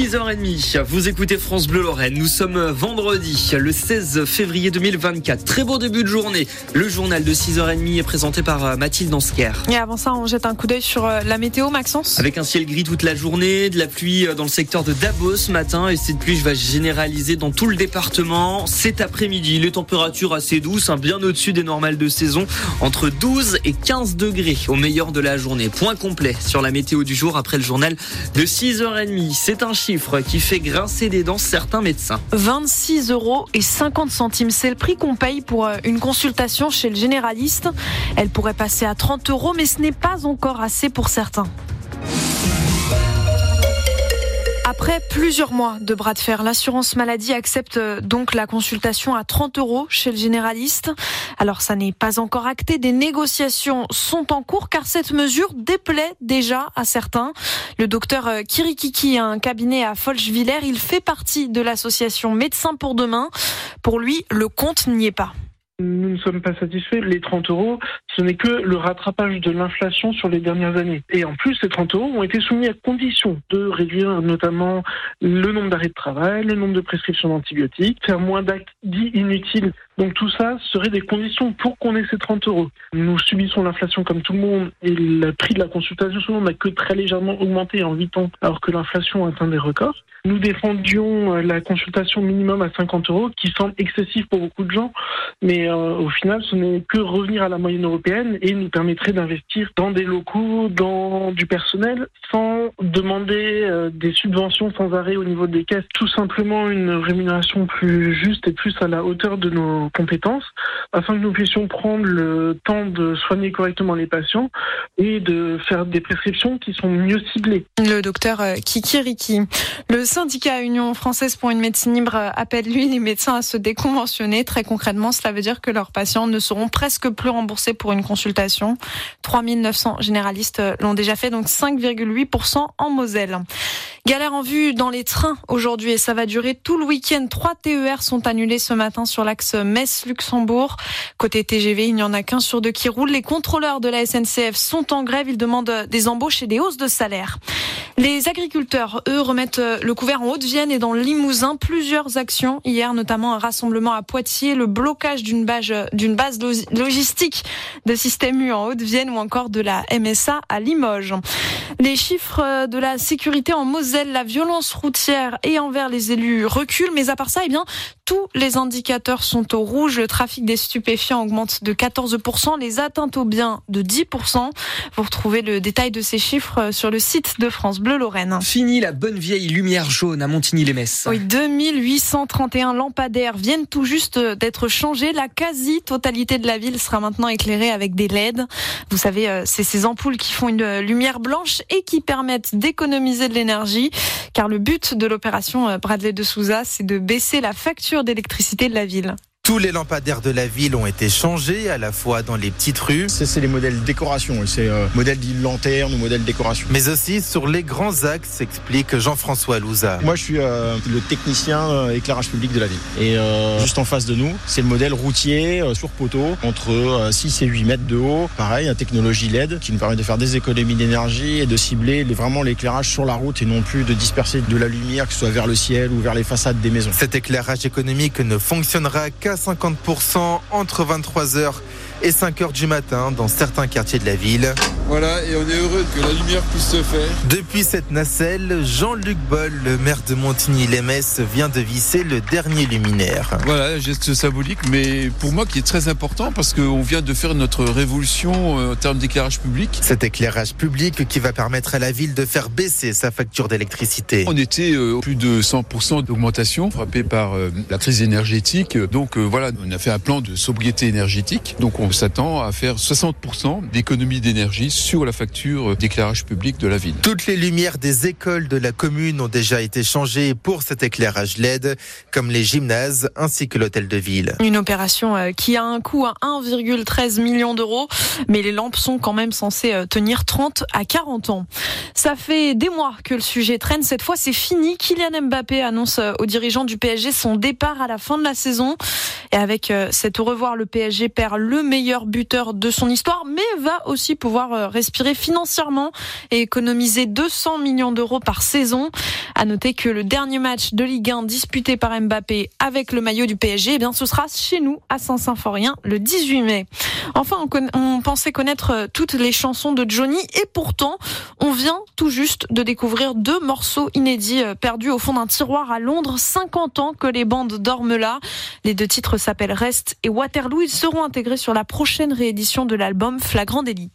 6h30, vous écoutez France Bleu Lorraine. Nous sommes vendredi, le 16 février 2024. Très beau début de journée. Le journal de 6h30 est présenté par euh, Mathilde Ansker. Et avant ça, on jette un coup d'œil sur euh, la météo, Maxence. Avec un ciel gris toute la journée, de la pluie euh, dans le secteur de Davos ce matin. Et cette pluie va généraliser dans tout le département. Cet après-midi, les températures assez douces, hein, bien au-dessus des normales de saison, entre 12 et 15 degrés au meilleur de la journée. Point complet sur la météo du jour après le journal de 6h30. C'est un chiffre qui fait grincer des dents certains médecins. 26 euros et 50 centimes, c'est le prix qu'on paye pour euh, une consultation chez le généraliste. Elle pourrait passer à 30 euros, mais ce n'est pas encore assez pour certains. Après plusieurs mois de bras de fer, l'assurance maladie accepte euh, donc la consultation à 30 euros chez le généraliste. Alors ça n'est pas encore acté, des négociations sont en cours car cette mesure déplaît déjà à certains. Le docteur euh, Kirikiki a un cabinet à Folchvillers, il fait partie de l'association Médecins pour demain. Pour lui, le compte n'y est pas. Nous ne sommes pas satisfaits. Les 30 euros, ce n'est que le rattrapage de l'inflation sur les dernières années. Et en plus, ces 30 euros ont été soumis à condition de réduire notamment le nombre d'arrêts de travail, le nombre de prescriptions d'antibiotiques, faire moins d'actes dits inutiles. Donc tout ça serait des conditions pour qu'on ait ces 30 euros. Nous subissons l'inflation comme tout le monde et le prix de la consultation n'a que très légèrement augmenté en 8 ans alors que l'inflation atteint des records. Nous défendions euh, la consultation minimum à 50 euros qui semble excessif pour beaucoup de gens, mais euh, au final ce n'est que revenir à la moyenne européenne et nous permettrait d'investir dans des locaux, dans du personnel sans demander euh, des subventions sans arrêt au niveau des caisses, tout simplement une rémunération plus juste et plus à la hauteur de nos compétences afin que nous puissions prendre le temps de soigner correctement les patients et de faire des prescriptions qui sont mieux ciblées. Le docteur euh, Kikiriki. Le syndicat Union française pour une médecine libre appelle lui les médecins à se déconventionner. Très concrètement, cela veut dire que leurs patients ne seront presque plus remboursés pour une consultation. 3900 généralistes l'ont déjà fait, donc 5,8% en Moselle. Galère en vue dans les trains aujourd'hui et ça va durer tout le week-end. Trois TER sont annulés ce matin sur l'axe Metz-Luxembourg. Côté TGV, il n'y en a qu'un sur deux qui roule. Les contrôleurs de la SNCF sont en grève. Ils demandent des embauches et des hausses de salaire. Les agriculteurs, eux, remettent le couvert en Haute-Vienne et dans le Limousin. Plusieurs actions hier, notamment un rassemblement à Poitiers, le blocage d'une base, logistique de Système U en Haute-Vienne ou encore de la MSA à Limoges. Les chiffres de la sécurité en Moselle, la violence routière et envers les élus reculent, mais à part ça, eh bien, tous les indicateurs sont au rouge. Le trafic des stupéfiants augmente de 14%, les atteintes aux biens de 10%. Vous retrouvez le détail de ces chiffres sur le site de France Bleu Lorraine. Fini la bonne vieille lumière jaune à Montigny-les-Messes. Oui, 2831 lampadaires viennent tout juste d'être changés. La quasi-totalité de la ville sera maintenant éclairée avec des LED. Vous savez, euh, c'est ces ampoules qui font une lumière blanche et qui permettent d'économiser de l'énergie. Car le but de l'opération euh, Bradley de Souza, c'est de baisser la facture d'électricité de la ville. Tous les lampadaires de la ville ont été changés, à la fois dans les petites rues. C'est les modèles décoration, c'est euh, modèle dit lanterne ou modèle décoration. Mais aussi sur les grands axes, explique Jean-François Louza. Moi, je suis euh, le technicien euh, éclairage public de la ville. Et euh, juste en face de nous, c'est le modèle routier euh, sur poteau, entre 6 et 8 mètres de haut. Pareil, une technologie LED qui nous permet de faire des économies d'énergie et de cibler les, vraiment l'éclairage sur la route et non plus de disperser de la lumière, que ce soit vers le ciel ou vers les façades des maisons. Cet éclairage économique ne fonctionnera qu'à 50% entre 23h et 5h du matin dans certains quartiers de la ville. Voilà, et on est heureux que la lumière puisse se faire. Depuis cette nacelle, Jean-Luc Boll, le maire de Montigny-les-Messes, vient de visser le dernier luminaire. Voilà, geste symbolique, mais pour moi qui est très important parce qu'on vient de faire notre révolution euh, en termes d'éclairage public. Cet éclairage public qui va permettre à la ville de faire baisser sa facture d'électricité. On était euh, plus de 100% d'augmentation frappé par euh, la crise énergétique. Donc voilà, on a fait un plan de sobriété énergétique. Donc on s'attend à faire 60% d'économie d'énergie sur la facture d'éclairage public de la ville. Toutes les lumières des écoles de la commune ont déjà été changées pour cet éclairage LED, comme les gymnases ainsi que l'hôtel de ville. Une opération euh, qui a un coût à 1,13 million d'euros, mais les lampes sont quand même censées euh, tenir 30 à 40 ans. Ça fait des mois que le sujet traîne. Cette fois, c'est fini. Kylian Mbappé annonce euh, aux dirigeants du PSG son départ à la fin de la saison. Et avec cet au revoir, le PSG perd le meilleur buteur de son histoire, mais va aussi pouvoir euh, respirer financièrement et économiser 200 millions d'euros par saison. À noter que le dernier match de Ligue 1 disputé par Mbappé avec le maillot du PSG, eh bien, ce sera chez nous à Saint-Symphorien le 18 mai. Enfin, on, on pensait connaître euh, toutes les chansons de Johnny et pourtant, on vient tout juste de découvrir deux morceaux inédits euh, perdus au fond d'un tiroir à Londres. 50 ans que les bandes dorment là. Les deux titres s'appellent Rest et Waterloo. Ils seront intégrés sur la prochaine réédition de l'album Flagrant délit.